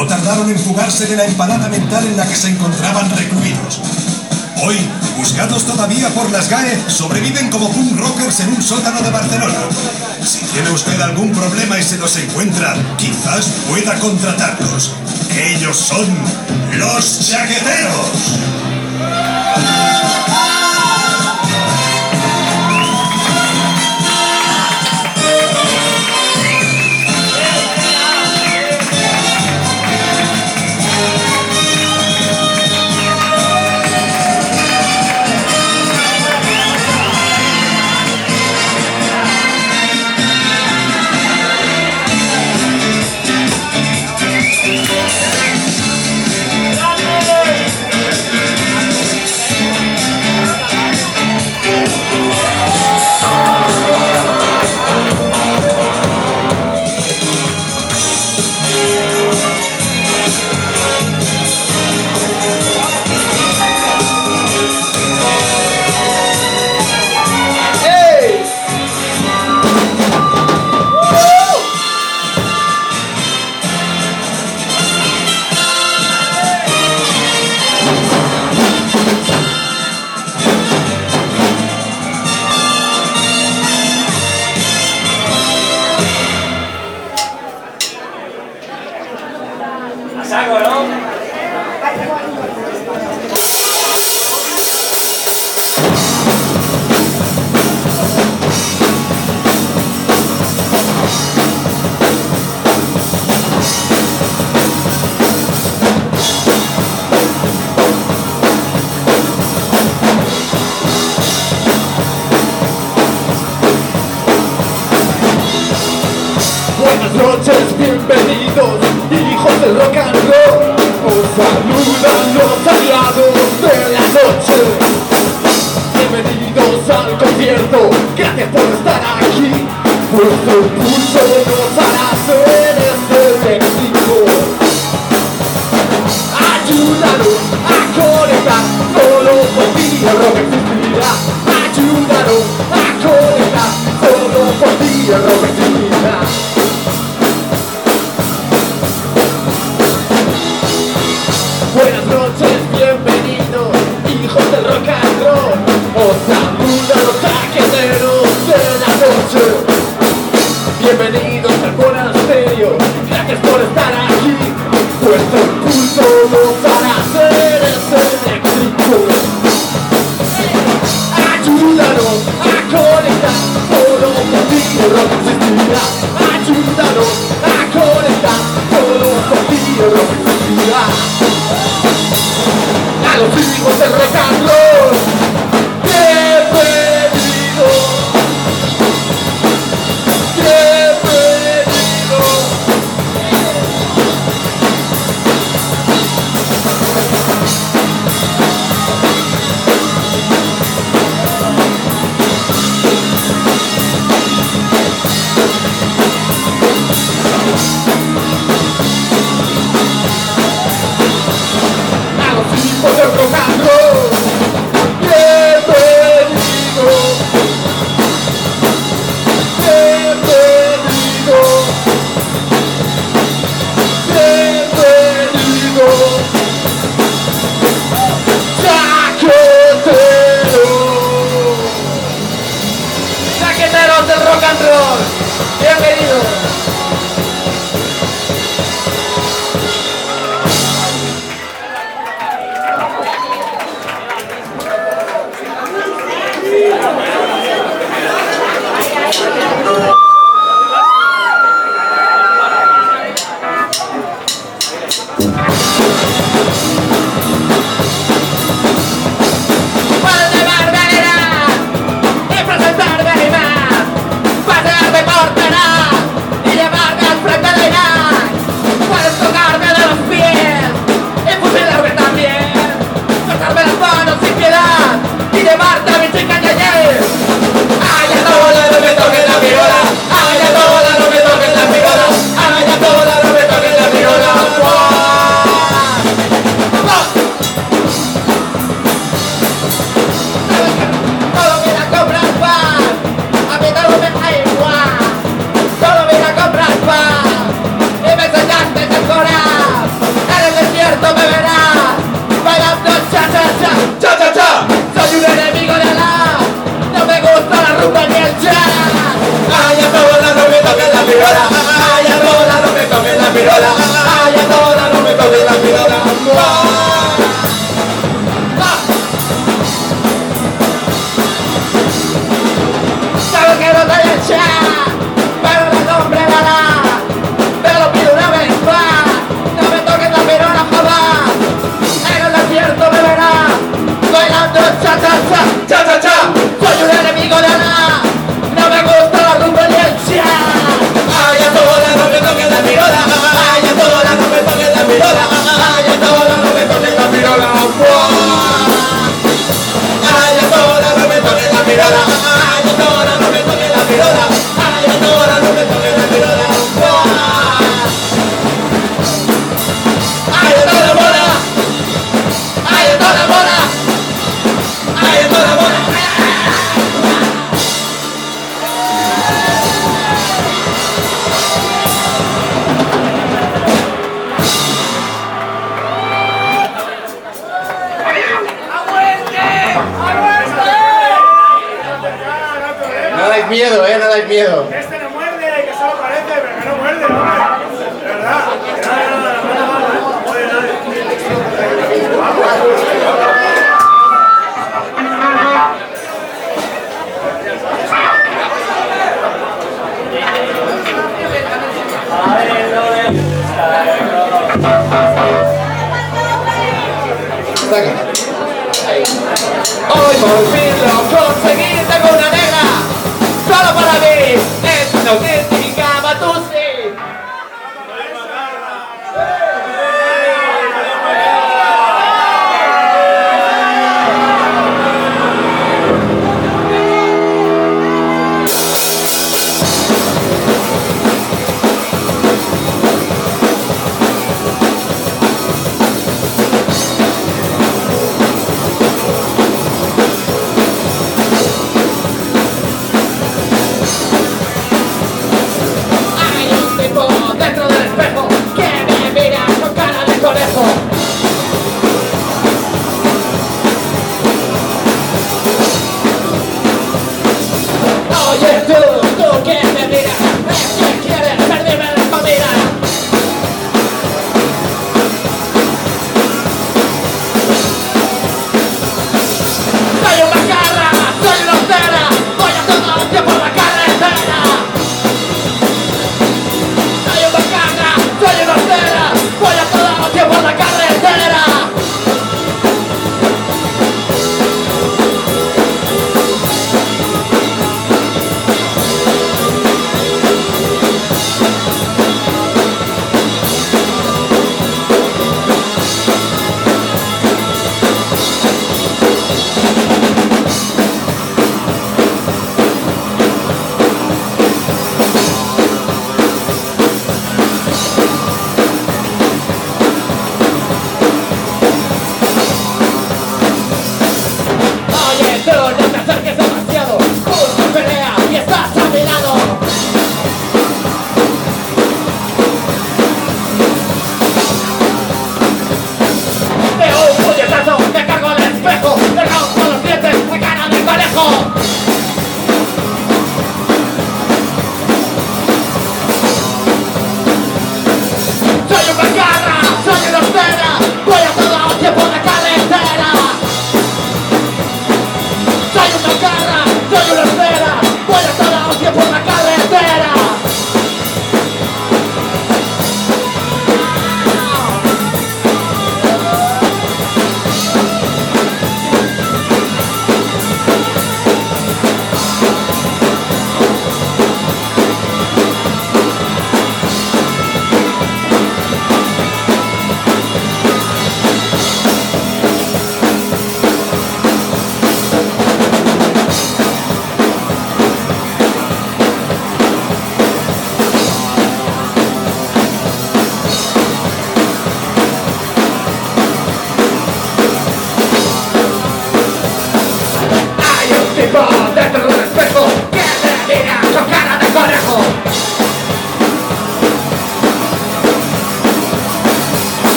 No tardaron en fugarse de la empanada mental en la que se encontraban recluidos. Hoy, buscados todavía por las GAE, sobreviven como punk rockers en un sótano de Barcelona. Si tiene usted algún problema y se los encuentra, quizás pueda contratarlos. Ellos son los chaqueteros.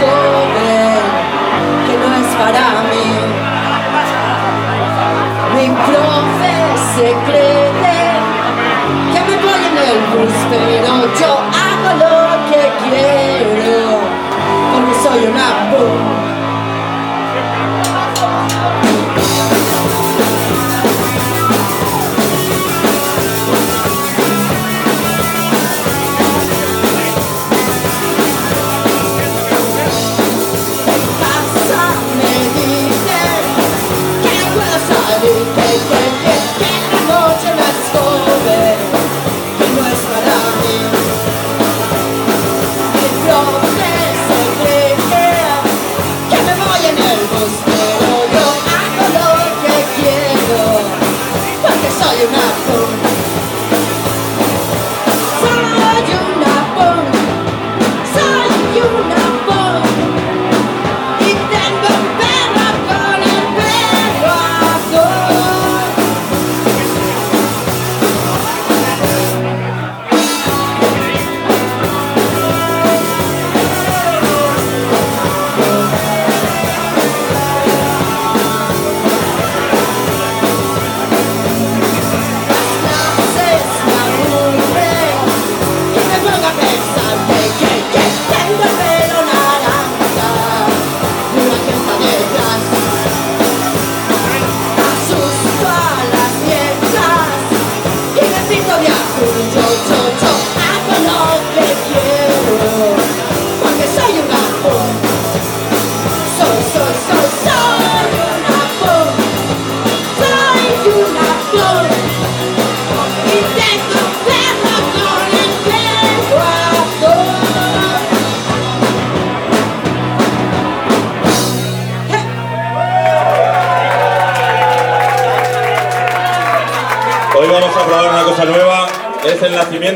joven que no es para mí. Mi profe se cree que me ponen el bus, pero yo hago lo que quiero, porque soy una puta.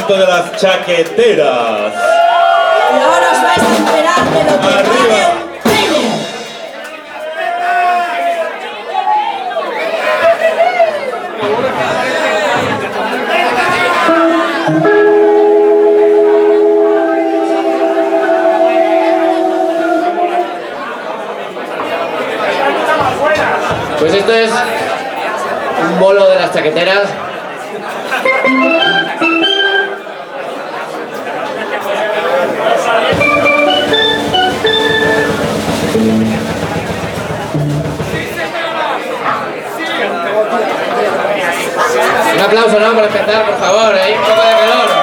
momento de las chaqueteras. Y ahora os vais a enterar de lo que Arriba. Pues esto es un bolo de las chaqueteras aplauso, ¿no? Para empezar, por favor, ¿eh? Un poco de calor.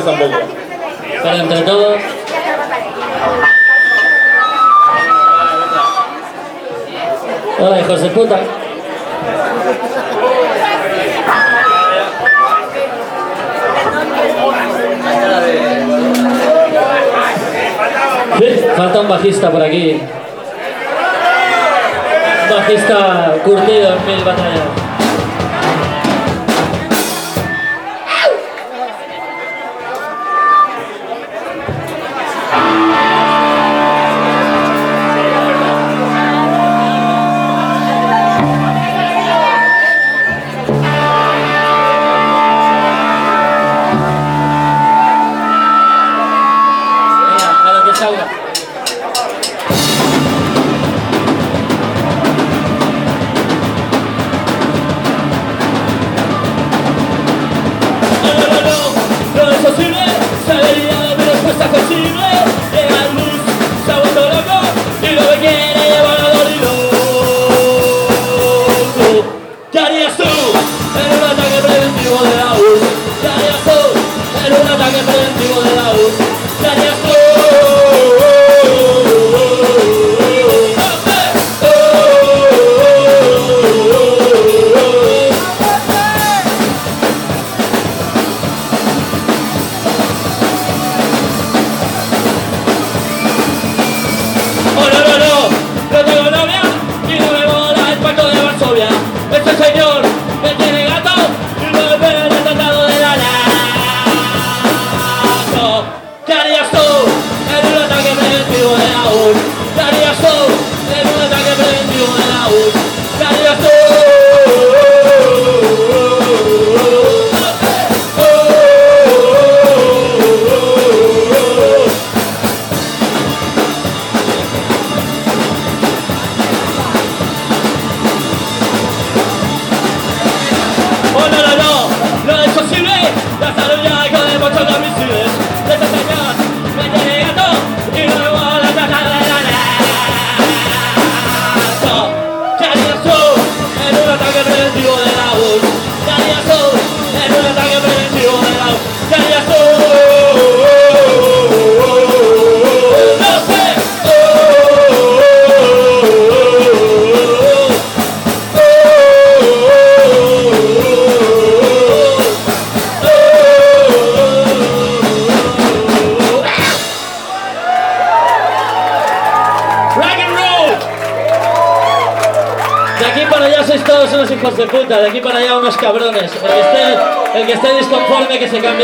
veces tampoco. Pero entre todos. Hola, hijos de puta. Sí, falta un bajista por aquí. Un bajista curtido en mil batallas.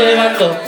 Disconforme que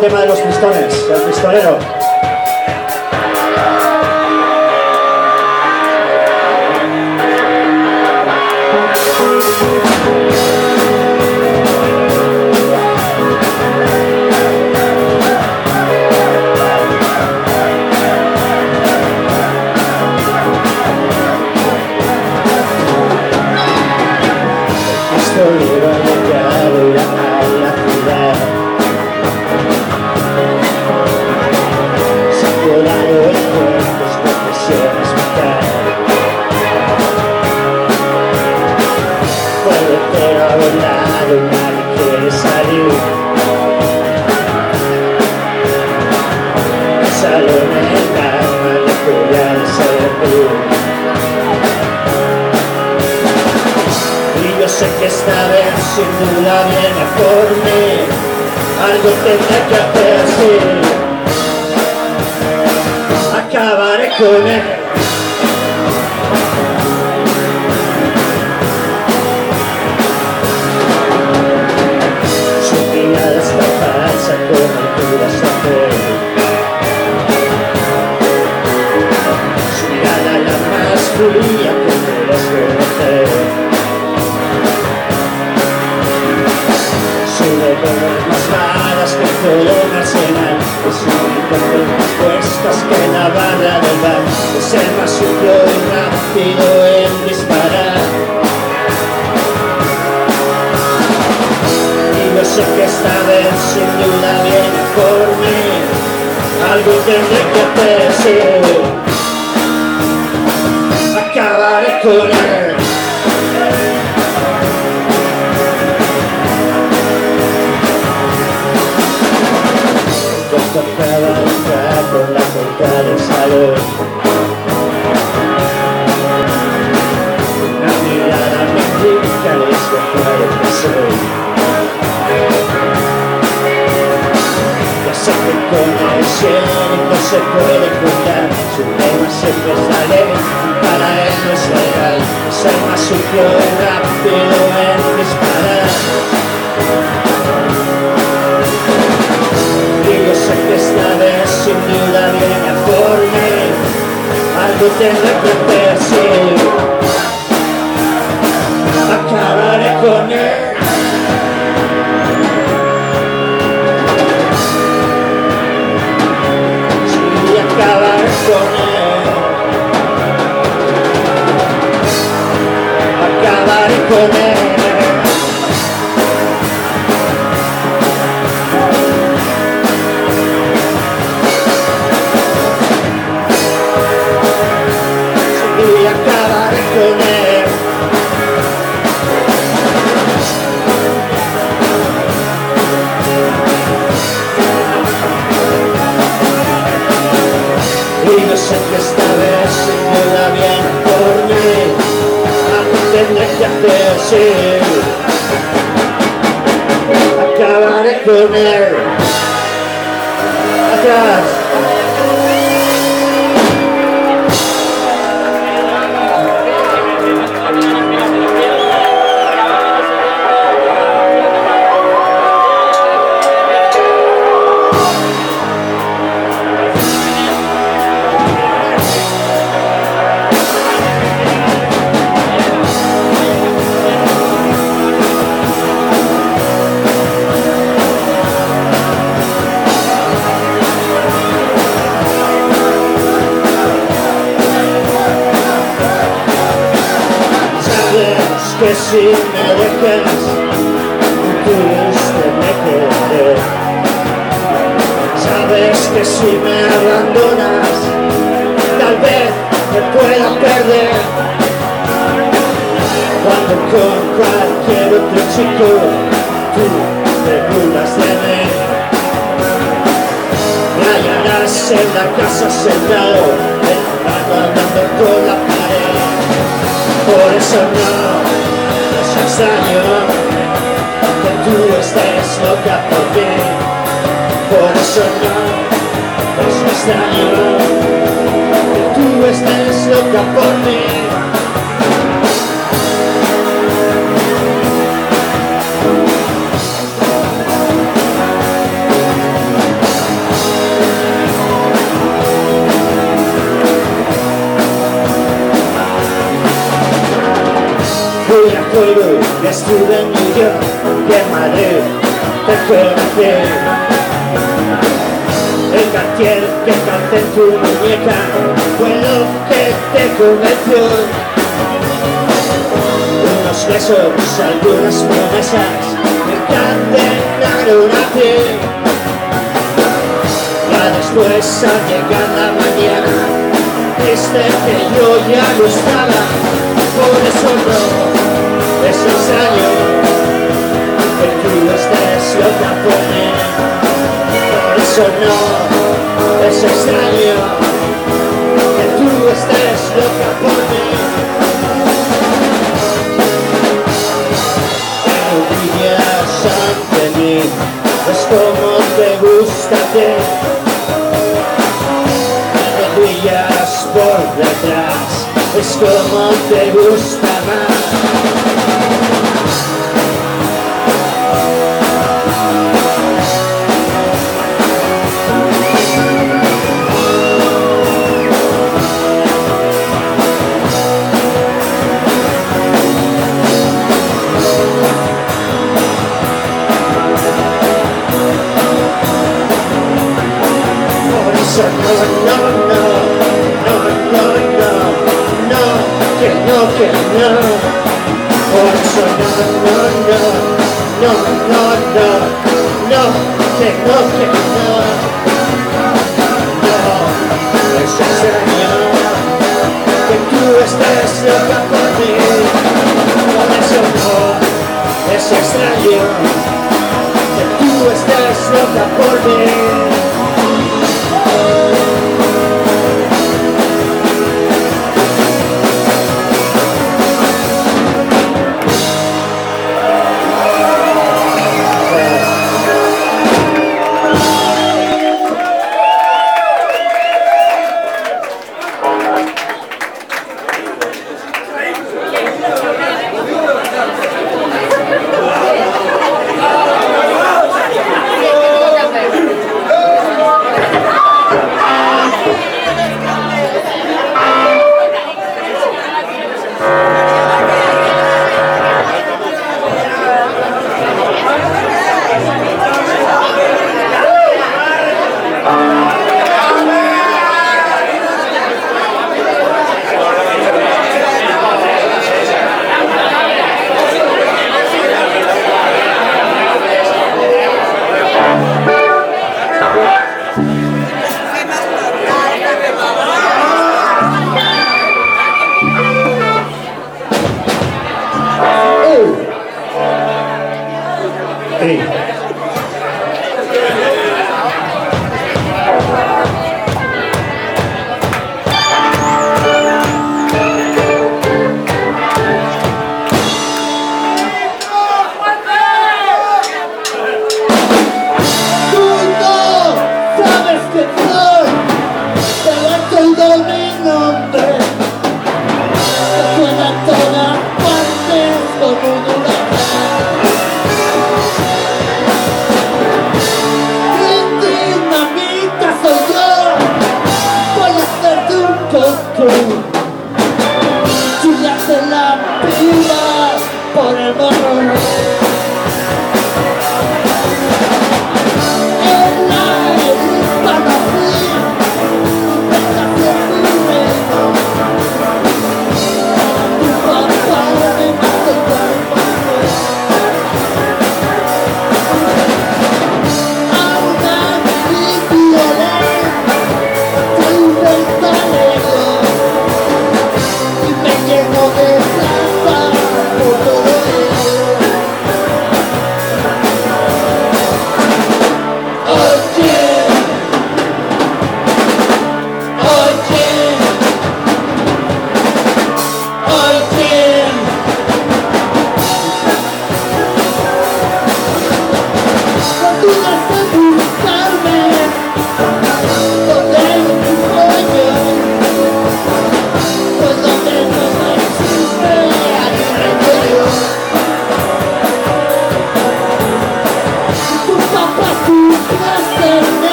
tema de los pistones, el pistolero. Más fría que puedas conocer Sube con las varas que un arsenal Es único con más puestas que la barra del bar. Es el más sucio y rápido en disparar. Y yo sé que esta vez sin duda viene por mí. Algo tendré que hacer, sí Acabaré el no se puede contar Su tema siempre y para él no es legal. Es más y rápido en disparar. Yo sé que esta vez sin duda viene a por mí Algo tendré que sí Acabaré con él acabaré con él. Acabaré con él hacer, sí. Acabaré con él. Atrás.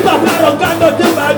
Keep up, I don't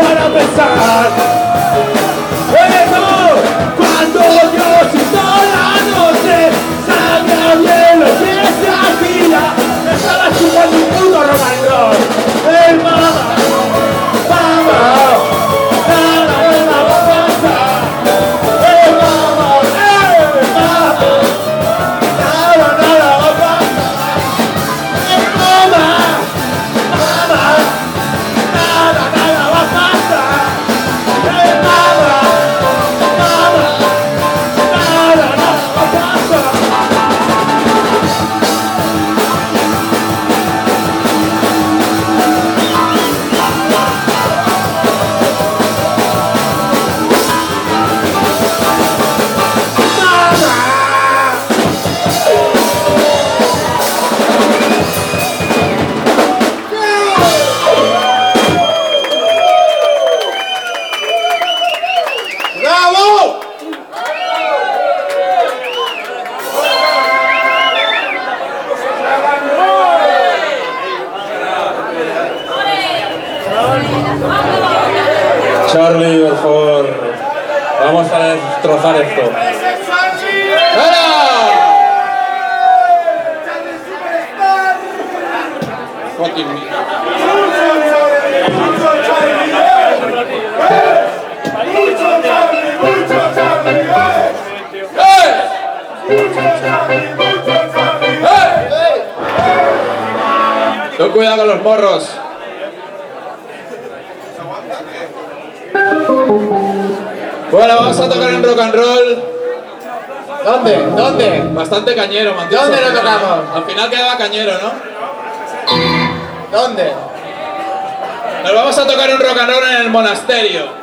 para besar. ¿Dónde lo tocamos? Al final quedaba cañero, ¿no? ¿Dónde? Nos vamos a tocar un rock and roll en el monasterio.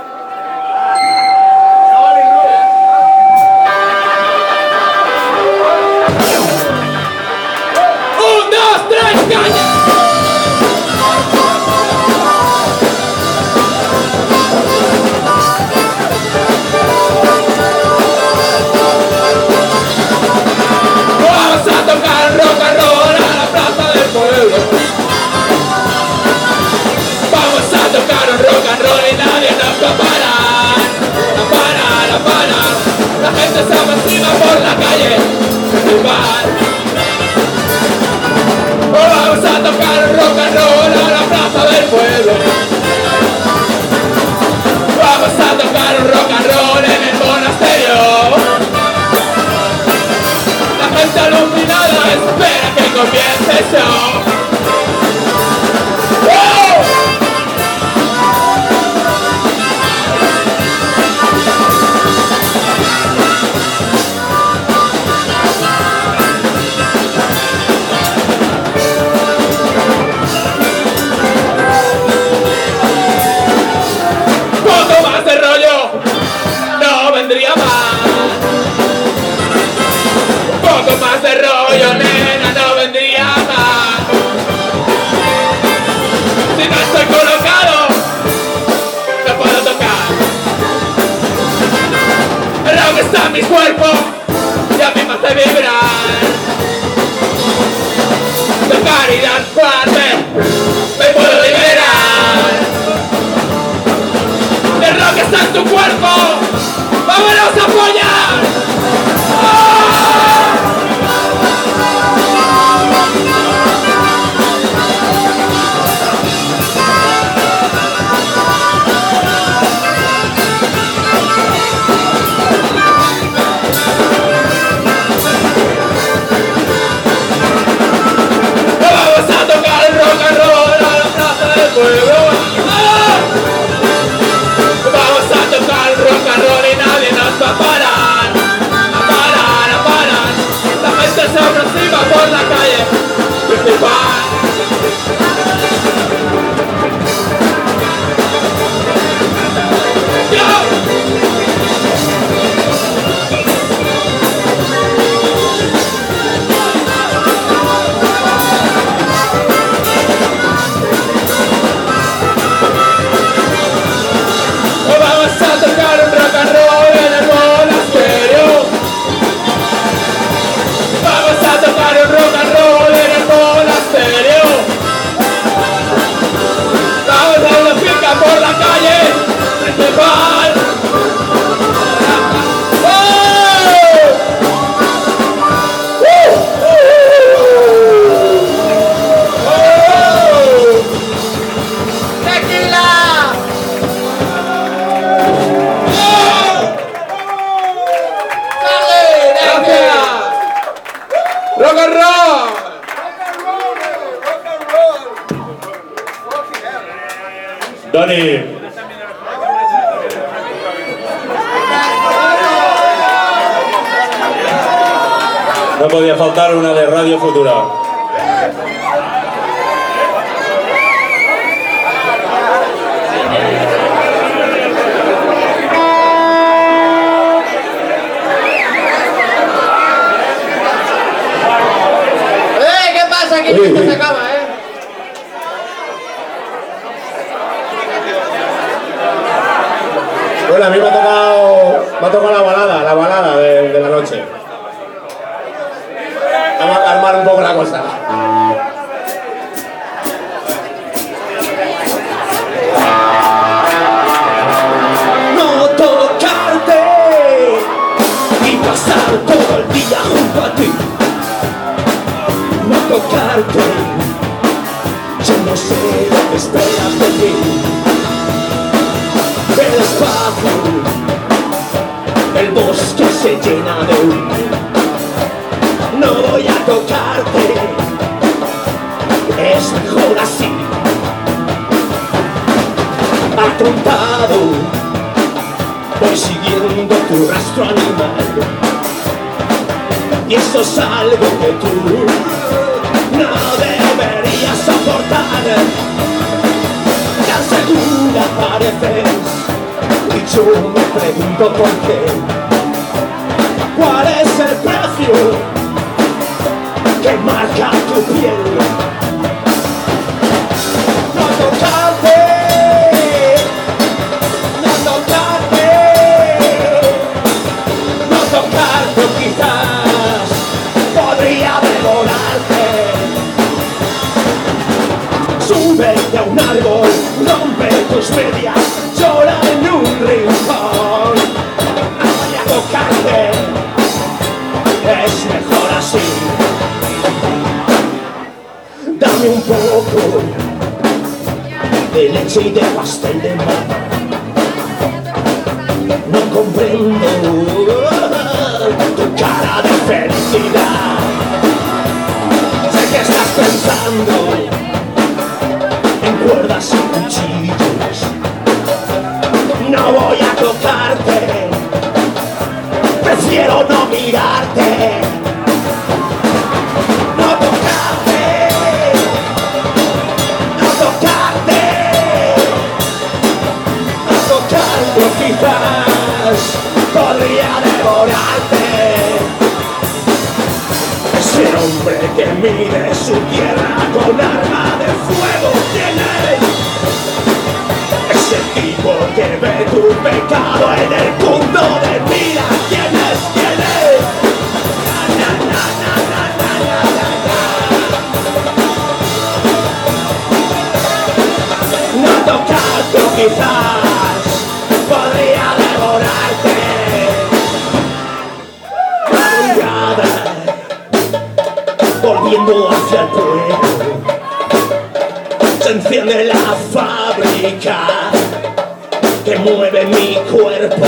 por la calle, se te va. mataron a Radio Futura. rompe tus medias, llora en un rincón. No voy a tocarte, es mejor así. Dame un poco de leche y de pastel de mano. No comprendo tu cara de felicidad. No voy a tocarte, prefiero no mirarte. No tocarte, no tocarte, no tocando quizás. Podría devorarte. Ese hombre que mide su tierra con arma de fuego ese tipo que ve tu pecado en el punto de mira. ¿Quién es? ¿Quién es? Na, na, na. No tocando quizás podría devorarte. Volviendo mi cuerpo.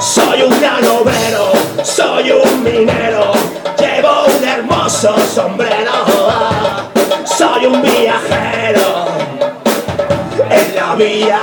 Soy un gran obrero, soy un minero, llevo un hermoso sombrero. Soy un viajero en la vía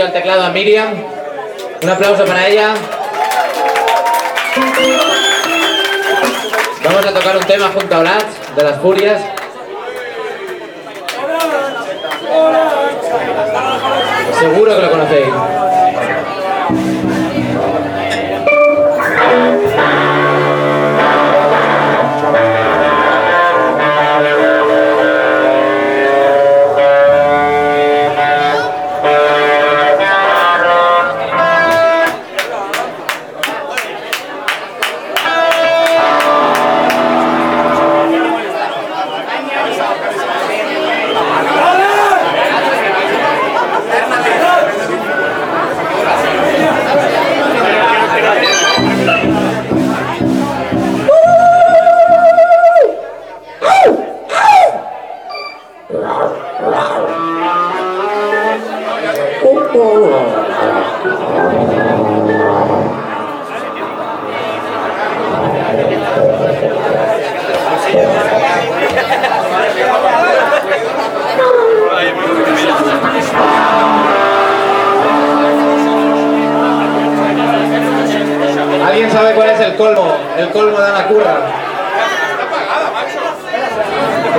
al teclado a Miriam. Un aplauso para ella. Vamos a tocar un tema junto a Blatz de las Furias. Seguro que lo conocéis.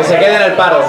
Se quede en el paro.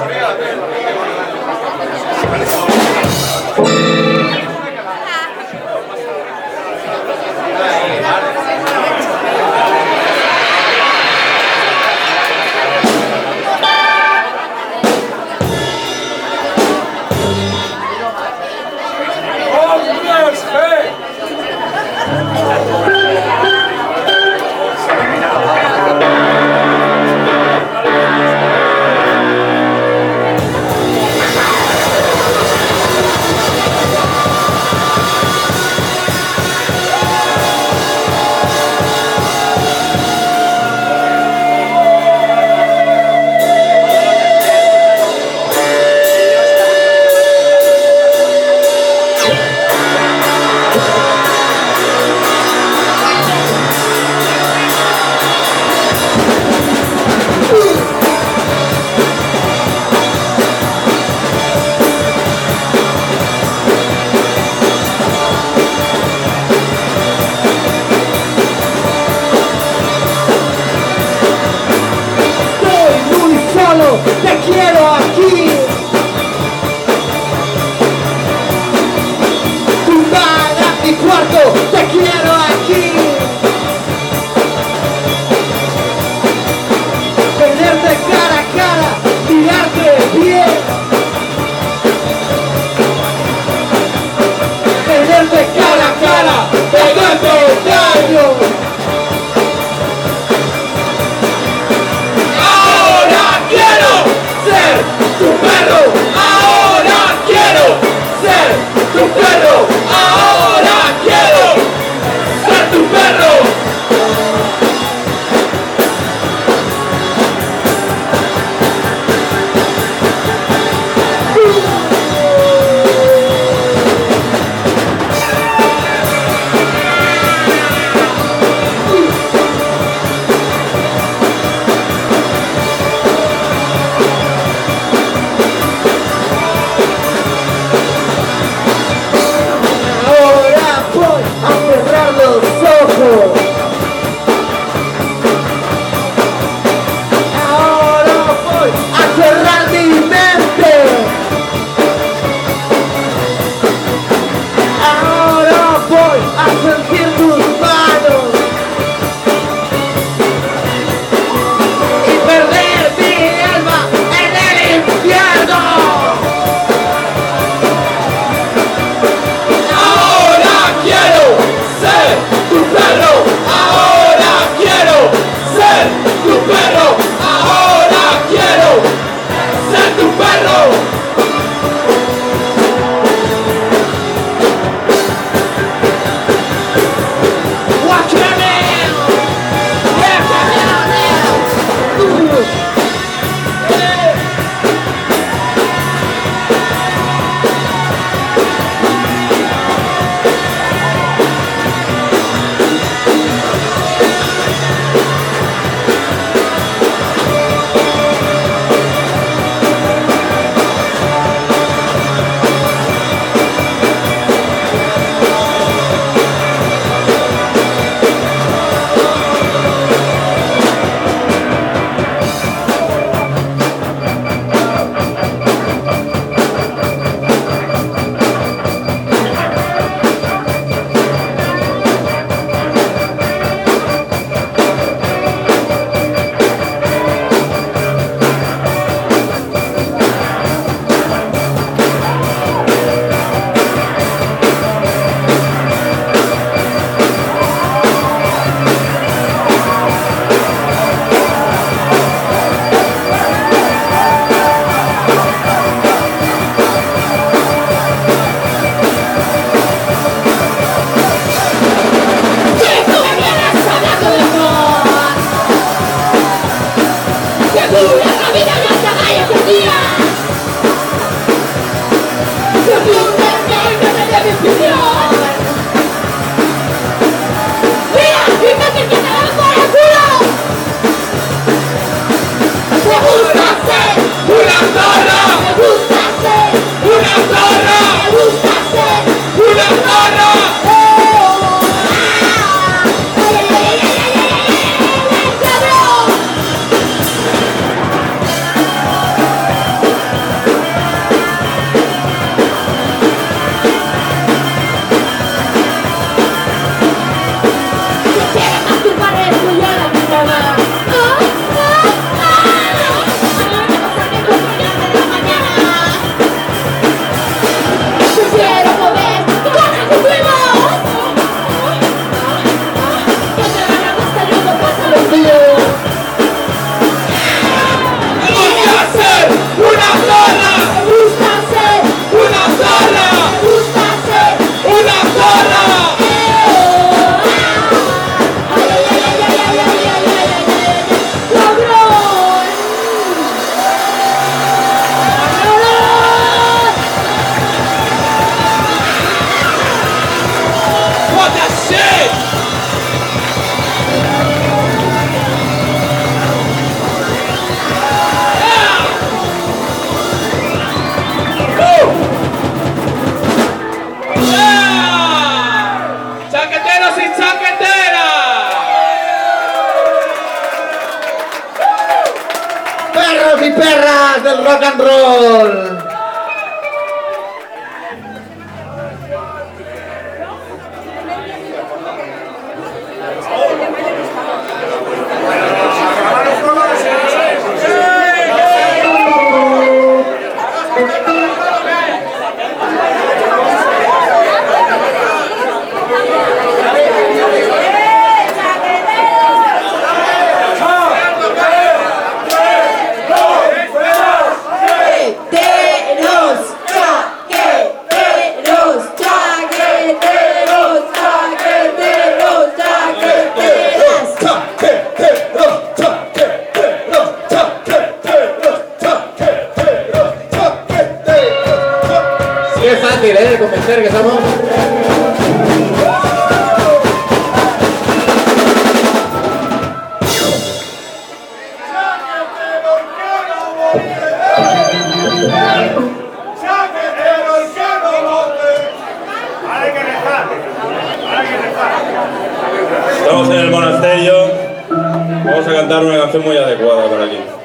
a cantar una canción muy adecuada para aquí.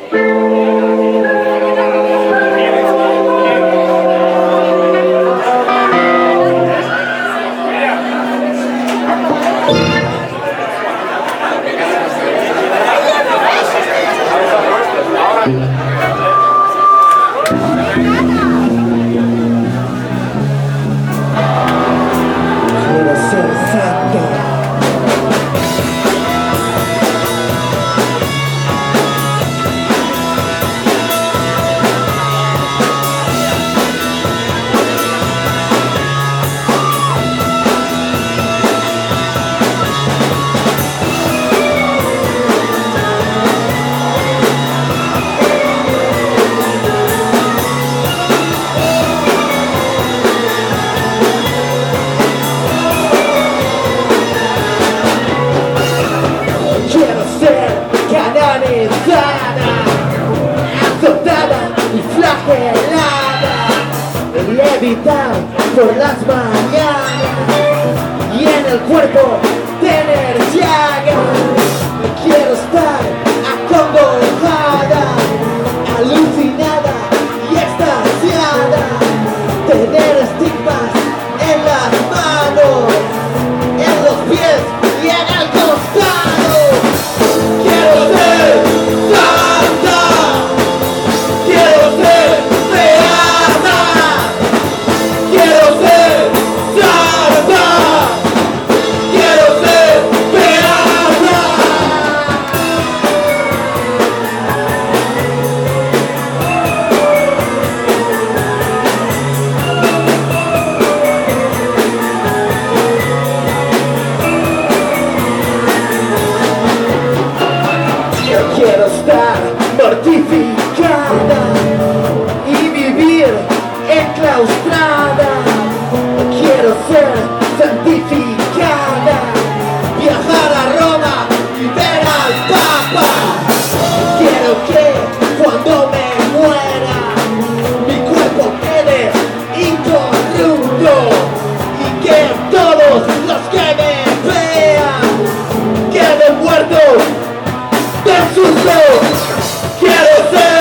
sucio. Quiero ser.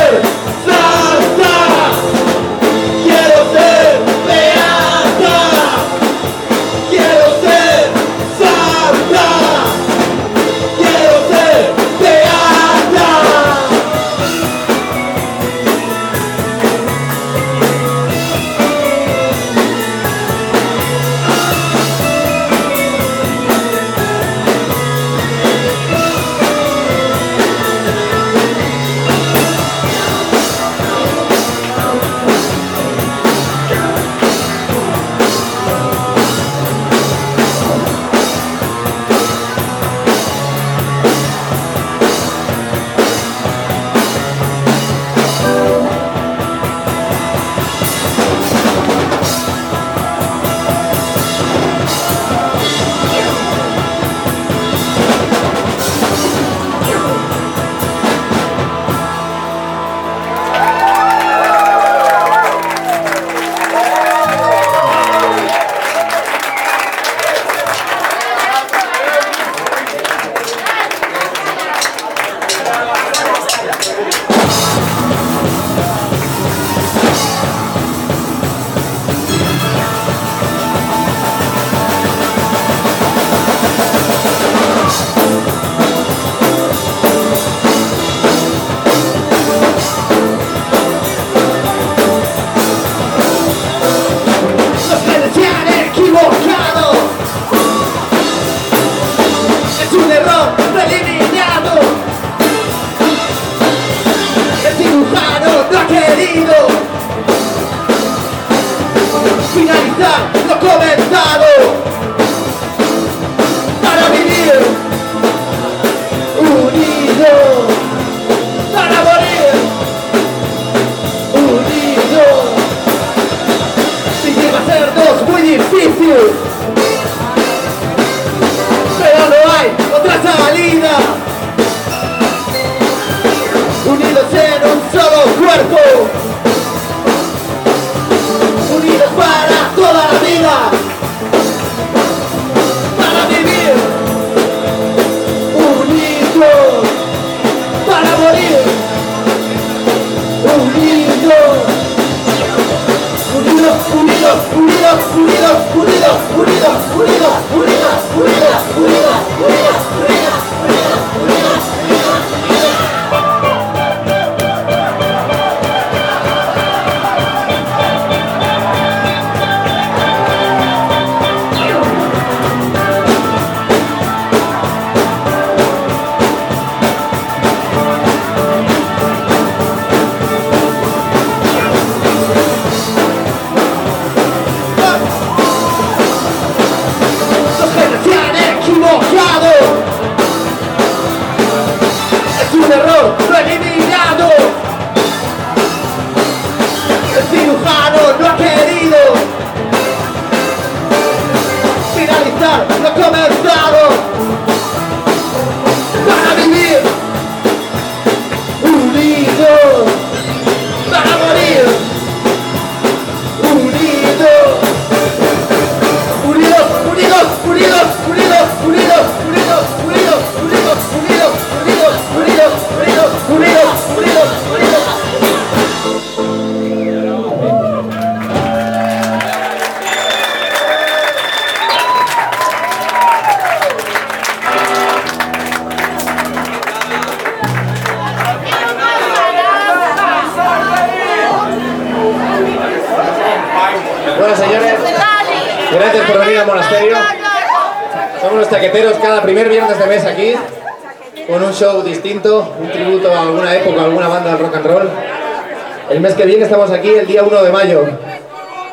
Que viene estamos aquí el día 1 de mayo.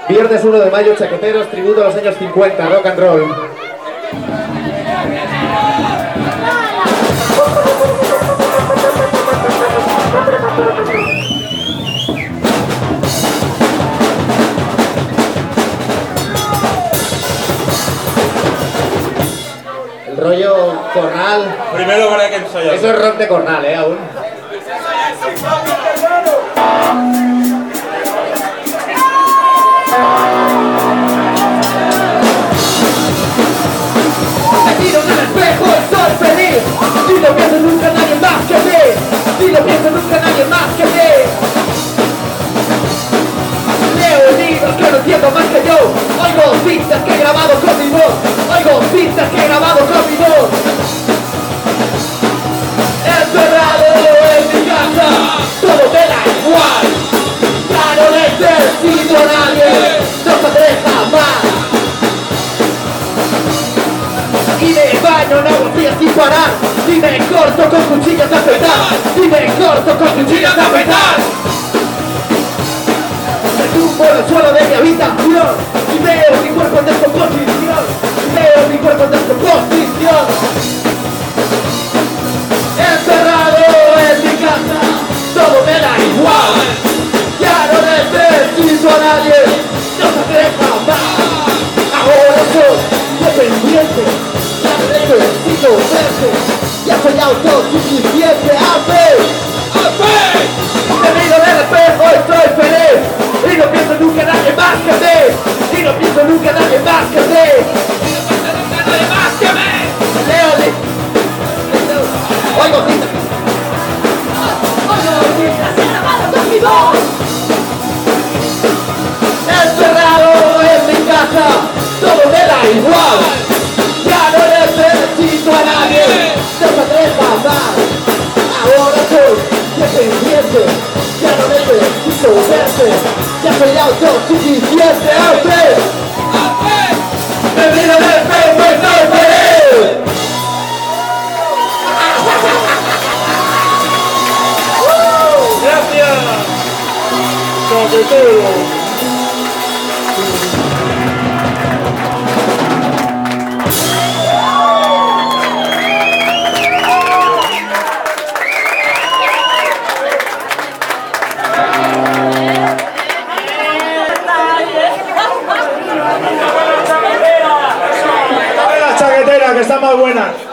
Viernes 1 de mayo, chaqueteros, tributo a los años 50, rock and roll. El rollo cornal, Primero habrá que ensayar. eso es rock de cornal, eh, aún. Grabado con mi voz Oigo cintas que he grabado con mi voz Encerrado en mi casa. Todo me da igual. Ya no necesito a nadie. No saldré jamás y me baño en agua fría sin parar. Y me corto con cuchillas de afeitar Y me corto con cuchillas de afeitar Me tumbo el suelo de mi habitación. Y veo mi cuerpo en descomposición. Veo mi cuerpo en descomposición. Encerrado en mi casa Todo me da igual. Ya no necesito a nadie No saldré jamás Ahora soy dependiente Ya no necesito verte. Ya soy autosuficiente ¡Ave! Y estoy feliz. Y no pienso nunca en nadie más que mí Y no pienso nunca en nadie más que mí Y no pienso nunca en nadie más que mí. Leo Oigo cinta Oigo cinta Se ha grabado con mi voz Encerrado en mi casa, todo me da igual. Ya no necesito a nadie, no saldré jamás. Ahora soy dependiente, ya no necesito verte. Ya soy autosuficiente, ¡Ave! ¡Ave! Me miro en el espejo y estoy feliz. Gracias. Chaquetero. buenas.